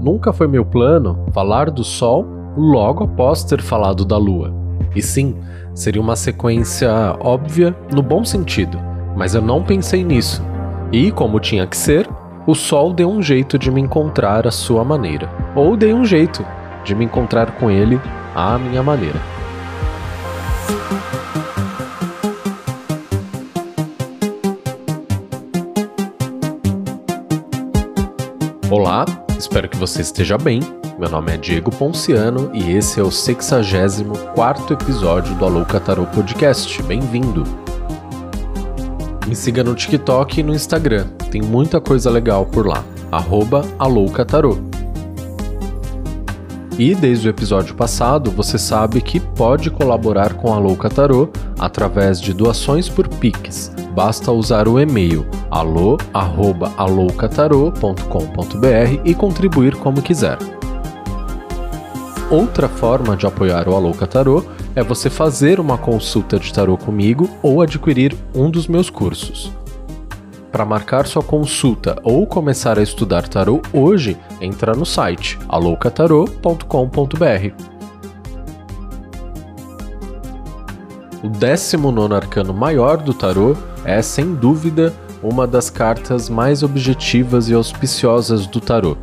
nunca foi meu plano falar do Sol logo após ter falado da Lua. E sim, seria uma sequência óbvia no bom sentido, mas eu não pensei nisso. E, como tinha que ser, o Sol deu um jeito de me encontrar à sua maneira. Ou dei um jeito de me encontrar com ele à minha maneira. Espero que você esteja bem. Meu nome é Diego Ponciano e esse é o 64 episódio do Alô Catarô Podcast. Bem-vindo! Me siga no TikTok e no Instagram, tem muita coisa legal por lá. Alô. E desde o episódio passado, você sabe que pode colaborar com a Louca através de doações por Pix. Basta usar o e-mail alô@aloucatarô.com.br e contribuir como quiser. Outra forma de apoiar o Alouca Tarô é você fazer uma consulta de tarô comigo ou adquirir um dos meus cursos. Para marcar sua consulta ou começar a estudar tarô hoje, entra no site aloucatarô.com.br. O 19 arcano maior do tarô é, sem dúvida, uma das cartas mais objetivas e auspiciosas do tarô.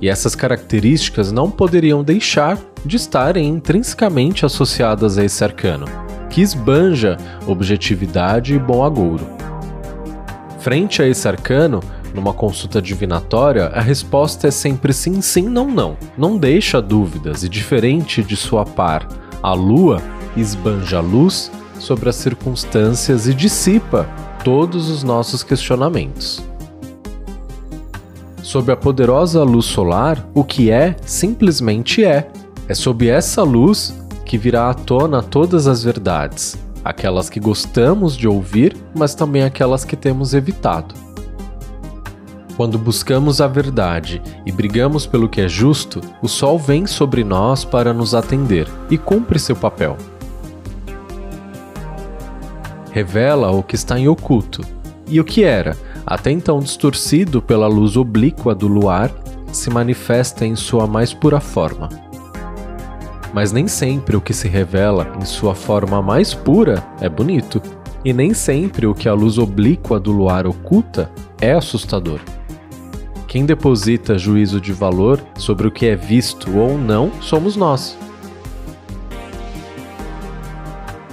E essas características não poderiam deixar de estarem intrinsecamente associadas a esse arcano, que esbanja objetividade e bom agouro. Frente a esse arcano, numa consulta divinatória, a resposta é sempre sim, sim, não, não. Não deixa dúvidas e, diferente de sua par, a lua esbanja luz sobre as circunstâncias e dissipa todos os nossos questionamentos. Sob a poderosa luz solar, o que é, simplesmente é. É sob essa luz que virá à tona todas as verdades, aquelas que gostamos de ouvir, mas também aquelas que temos evitado. Quando buscamos a verdade e brigamos pelo que é justo, o sol vem sobre nós para nos atender e cumpre seu papel. Revela o que está em oculto, e o que era, até então distorcido pela luz oblíqua do luar, se manifesta em sua mais pura forma mas nem sempre o que se revela em sua forma mais pura é bonito, e nem sempre o que a luz oblíqua do luar oculta é assustador. Quem deposita juízo de valor sobre o que é visto ou não somos nós.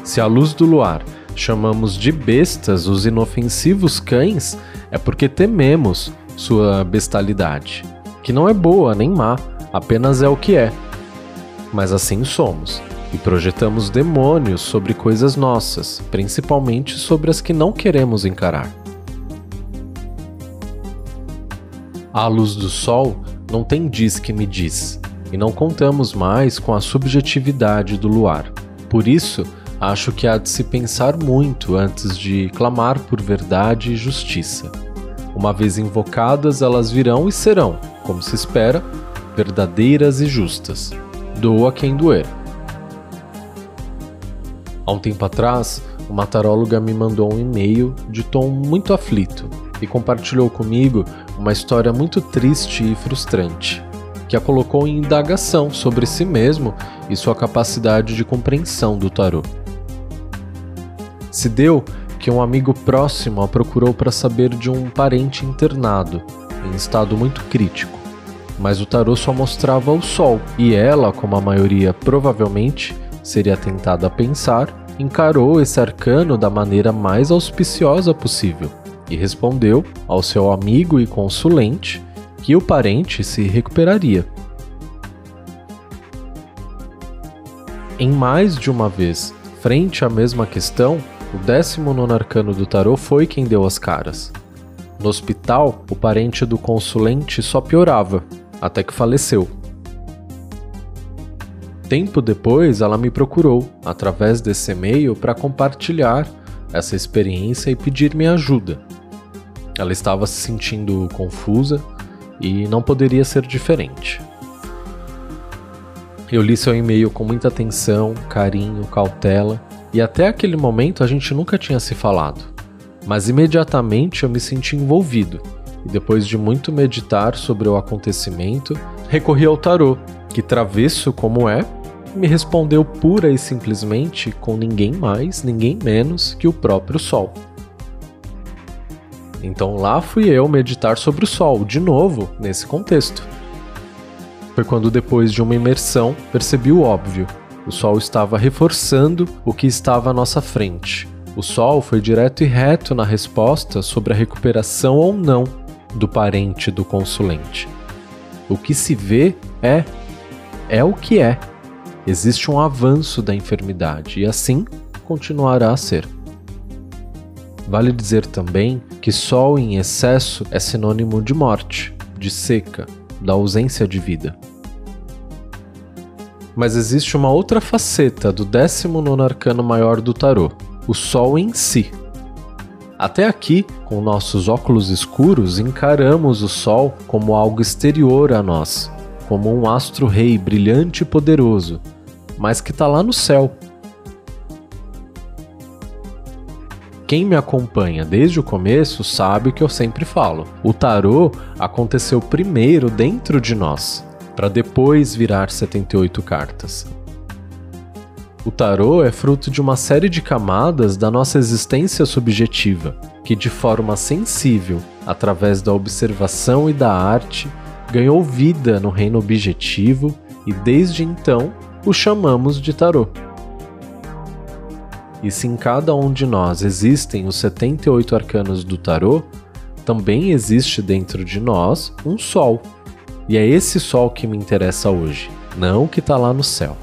Se a luz do luar chamamos de bestas os inofensivos cães, é porque tememos sua bestalidade, que não é boa nem má, apenas é o que é mas assim somos, e projetamos demônios sobre coisas nossas, principalmente sobre as que não queremos encarar. A luz do sol não tem diz que me diz, e não contamos mais com a subjetividade do luar. Por isso, acho que há de se pensar muito antes de clamar por verdade e justiça. Uma vez invocadas, elas virão e serão, como se espera, verdadeiras e justas doa quem doer. Há um tempo atrás, uma taróloga me mandou um e-mail de tom muito aflito e compartilhou comigo uma história muito triste e frustrante, que a colocou em indagação sobre si mesmo e sua capacidade de compreensão do tarô. Se deu que um amigo próximo a procurou para saber de um parente internado, em estado muito crítico mas o tarô só mostrava o sol, e ela, como a maioria provavelmente seria tentada a pensar, encarou esse arcano da maneira mais auspiciosa possível e respondeu ao seu amigo e consulente que o parente se recuperaria. Em mais de uma vez, frente à mesma questão, o 19 arcano do tarô foi quem deu as caras. No hospital, o parente do consulente só piorava, até que faleceu. Tempo depois, ela me procurou através desse e-mail para compartilhar essa experiência e pedir minha ajuda. Ela estava se sentindo confusa e não poderia ser diferente. Eu li seu e-mail com muita atenção, carinho, cautela, e até aquele momento a gente nunca tinha se falado. Mas imediatamente eu me senti envolvido e depois de muito meditar sobre o acontecimento, recorri ao tarô, que travesso como é, me respondeu pura e simplesmente com ninguém mais, ninguém menos que o próprio Sol. Então lá fui eu meditar sobre o Sol, de novo, nesse contexto. Foi quando, depois de uma imersão, percebi o óbvio. O Sol estava reforçando o que estava à nossa frente. O Sol foi direto e reto na resposta sobre a recuperação ou não do parente do consulente. O que se vê é, é o que é. Existe um avanço da enfermidade e assim continuará a ser. Vale dizer também que sol em excesso é sinônimo de morte, de seca, da ausência de vida. Mas existe uma outra faceta do 19 arcano maior do tarô, o sol em si. Até aqui, com nossos óculos escuros, encaramos o sol como algo exterior a nós, como um astro-rei brilhante e poderoso, mas que está lá no céu, Quem me acompanha desde o começo sabe o que eu sempre falo. O tarô aconteceu primeiro dentro de nós, para depois virar 78 cartas. O tarô é fruto de uma série de camadas da nossa existência subjetiva, que de forma sensível, através da observação e da arte, ganhou vida no reino objetivo e desde então o chamamos de tarô. E se em cada um de nós existem os 78 arcanos do tarô, também existe dentro de nós um sol. E é esse sol que me interessa hoje, não o que está lá no céu.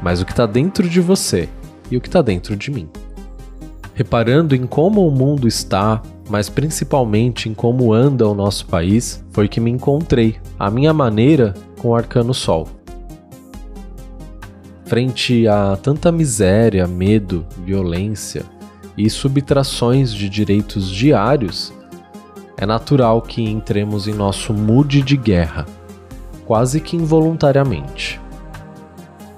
Mas o que está dentro de você e o que está dentro de mim. Reparando em como o mundo está, mas principalmente em como anda o nosso país, foi que me encontrei, à minha maneira, com o arcano Sol. Frente a tanta miséria, medo, violência e subtrações de direitos diários, é natural que entremos em nosso mood de guerra, quase que involuntariamente.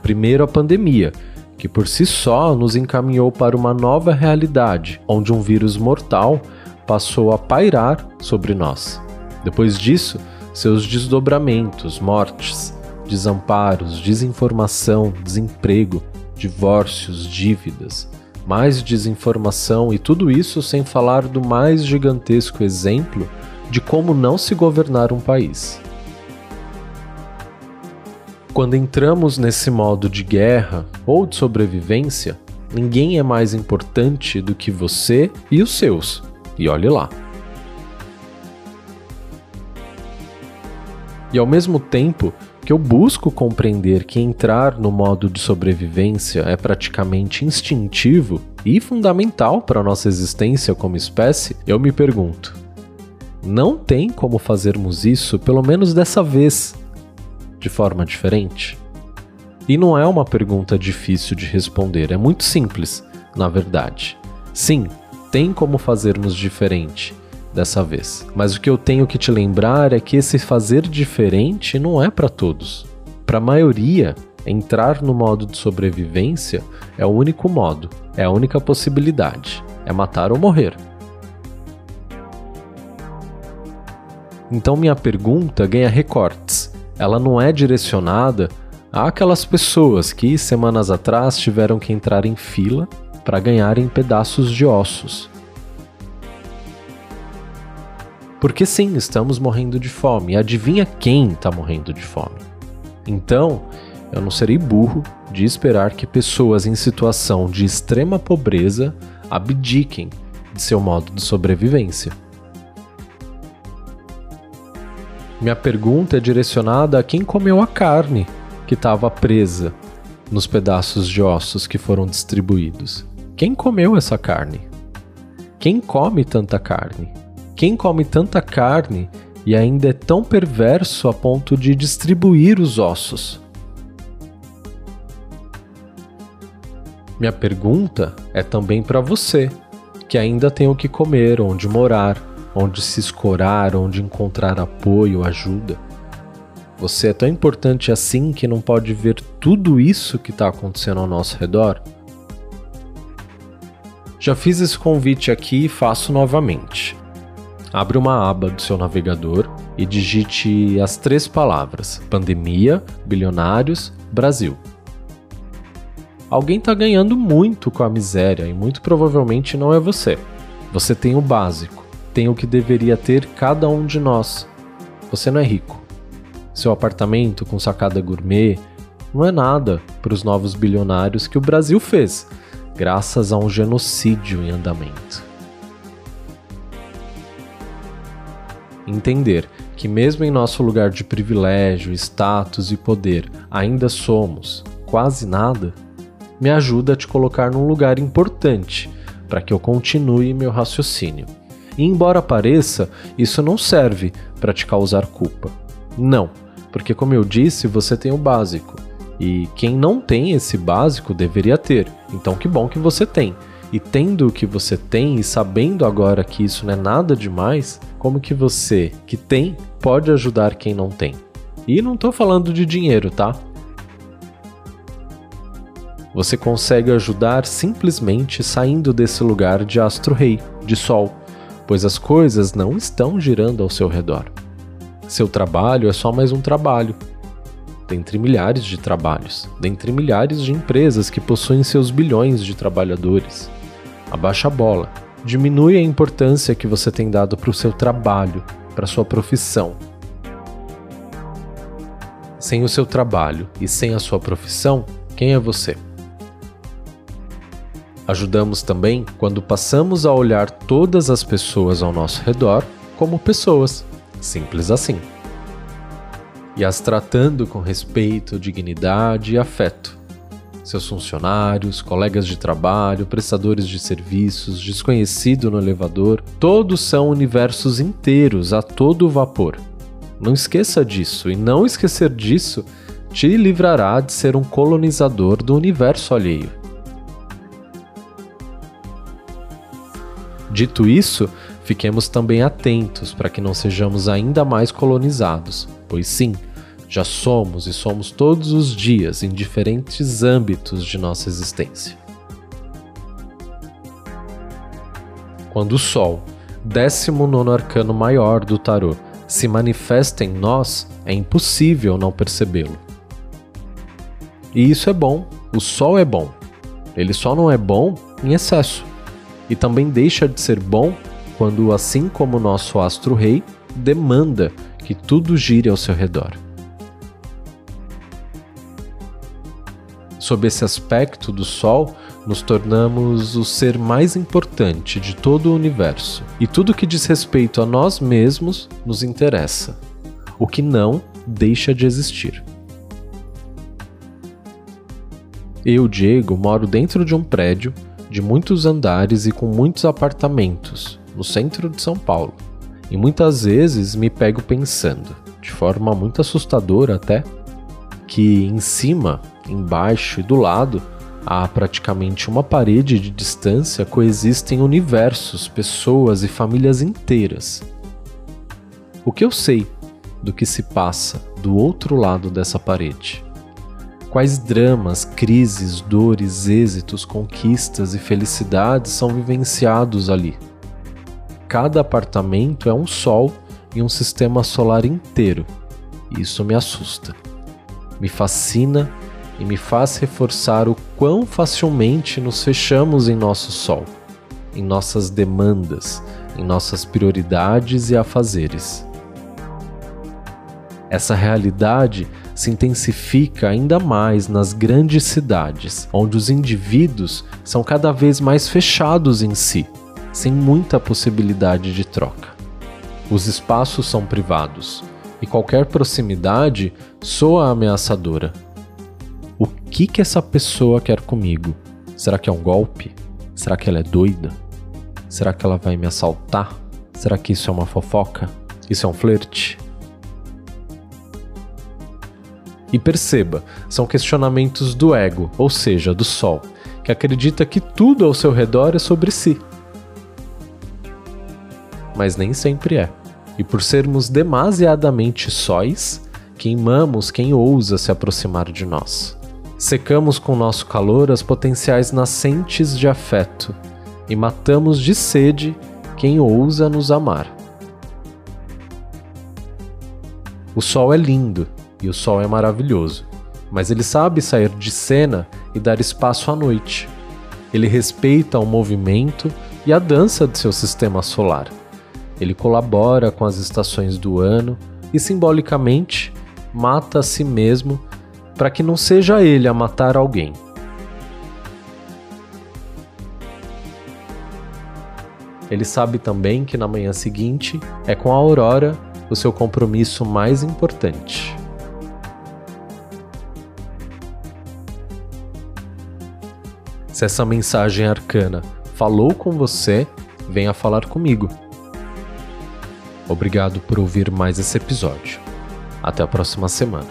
Primeiro, a pandemia, que por si só nos encaminhou para uma nova realidade, onde um vírus mortal passou a pairar sobre nós. Depois disso, seus desdobramentos, mortes, desamparos, desinformação, desemprego, divórcios, dívidas, mais desinformação e tudo isso sem falar do mais gigantesco exemplo de como não se governar um país. Quando entramos nesse modo de guerra ou de sobrevivência, ninguém é mais importante do que você e os seus. E olhe lá. E ao mesmo tempo, que eu busco compreender que entrar no modo de sobrevivência é praticamente instintivo e fundamental para a nossa existência como espécie, eu me pergunto: não tem como fazermos isso, pelo menos dessa vez, de forma diferente? E não é uma pergunta difícil de responder, é muito simples, na verdade. Sim, tem como fazermos diferente dessa vez. Mas o que eu tenho que te lembrar é que esse fazer diferente não é para todos. Para a maioria, entrar no modo de sobrevivência é o único modo, é a única possibilidade. É matar ou morrer. Então minha pergunta ganha recortes. Ela não é direcionada àquelas pessoas que semanas atrás tiveram que entrar em fila para ganharem pedaços de ossos porque sim, estamos morrendo de fome. E adivinha quem está morrendo de fome? Então, eu não serei burro de esperar que pessoas em situação de extrema pobreza abdiquem de seu modo de sobrevivência. Minha pergunta é direcionada a quem comeu a carne que estava presa nos pedaços de ossos que foram distribuídos. Quem comeu essa carne? Quem come tanta carne? Quem come tanta carne e ainda é tão perverso a ponto de distribuir os ossos? Minha pergunta é também para você, que ainda tem o que comer, onde morar, onde se escorar, onde encontrar apoio, ajuda. Você é tão importante assim que não pode ver tudo isso que está acontecendo ao nosso redor? Já fiz esse convite aqui e faço novamente. Abre uma aba do seu navegador e digite as três palavras: pandemia, bilionários, Brasil. Alguém está ganhando muito com a miséria e muito provavelmente não é você. Você tem o básico, tem o que deveria ter cada um de nós. Você não é rico. Seu apartamento com sacada gourmet não é nada para os novos bilionários que o Brasil fez, graças a um genocídio em andamento. Entender que, mesmo em nosso lugar de privilégio, status e poder, ainda somos quase nada, me ajuda a te colocar num lugar importante para que eu continue meu raciocínio. E embora pareça, isso não serve para te causar culpa. Não, porque como eu disse, você tem o básico. E quem não tem esse básico deveria ter. Então que bom que você tem. E tendo o que você tem e sabendo agora que isso não é nada demais, como que você, que tem, pode ajudar quem não tem? E não estou falando de dinheiro, tá? Você consegue ajudar simplesmente saindo desse lugar de astro-rei, de sol, pois as coisas não estão girando ao seu redor. Seu trabalho é só mais um trabalho, dentre milhares de trabalhos, dentre milhares de empresas que possuem seus bilhões de trabalhadores. Abaixa a bola, diminui a importância que você tem dado para o seu trabalho, para sua profissão. Sem o seu trabalho e sem a sua profissão, quem é você? Ajudamos também quando passamos a olhar todas as pessoas ao nosso redor como pessoas, simples assim e as tratando com respeito, dignidade e afeto. Seus funcionários, colegas de trabalho, prestadores de serviços, desconhecido no elevador, todos são universos inteiros a todo vapor. Não esqueça disso, e não esquecer disso te livrará de ser um colonizador do universo alheio. Dito isso, fiquemos também atentos para que não sejamos ainda mais colonizados, pois sim, já somos e somos todos os dias em diferentes âmbitos de nossa existência. Quando o Sol, 19 arcano maior do tarô, se manifesta em nós, é impossível não percebê-lo. E isso é bom, o Sol é bom. Ele só não é bom em excesso. E também deixa de ser bom quando, assim como o nosso astro-rei, demanda que tudo gire ao seu redor. Sob esse aspecto do Sol, nos tornamos o ser mais importante de todo o universo, e tudo que diz respeito a nós mesmos nos interessa. O que não deixa de existir. Eu, Diego, moro dentro de um prédio de muitos andares e com muitos apartamentos, no centro de São Paulo. E muitas vezes me pego pensando, de forma muito assustadora até, que em cima embaixo e do lado, a praticamente uma parede de distância coexistem universos, pessoas e famílias inteiras. O que eu sei do que se passa do outro lado dessa parede? Quais dramas, crises, dores, êxitos, conquistas e felicidades são vivenciados ali? Cada apartamento é um sol e um sistema solar inteiro. Isso me assusta. Me fascina e me faz reforçar o quão facilmente nos fechamos em nosso sol, em nossas demandas, em nossas prioridades e afazeres. Essa realidade se intensifica ainda mais nas grandes cidades, onde os indivíduos são cada vez mais fechados em si, sem muita possibilidade de troca. Os espaços são privados e qualquer proximidade soa ameaçadora que que essa pessoa quer comigo? Será que é um golpe? Será que ela é doida? Será que ela vai me assaltar? Será que isso é uma fofoca? Isso é um flerte? E perceba, são questionamentos do ego, ou seja, do sol, que acredita que tudo ao seu redor é sobre si. Mas nem sempre é. E por sermos demasiadamente sóis, queimamos quem ousa se aproximar de nós. Secamos com nosso calor as potenciais nascentes de afeto e matamos de sede quem ousa nos amar. O sol é lindo e o sol é maravilhoso, mas ele sabe sair de cena e dar espaço à noite. Ele respeita o movimento e a dança de seu sistema solar. Ele colabora com as estações do ano e simbolicamente mata a si mesmo para que não seja ele a matar alguém. Ele sabe também que na manhã seguinte é com a aurora o seu compromisso mais importante. Se essa mensagem arcana falou com você, venha falar comigo. Obrigado por ouvir mais esse episódio. Até a próxima semana.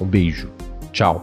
Um beijo. Tchau.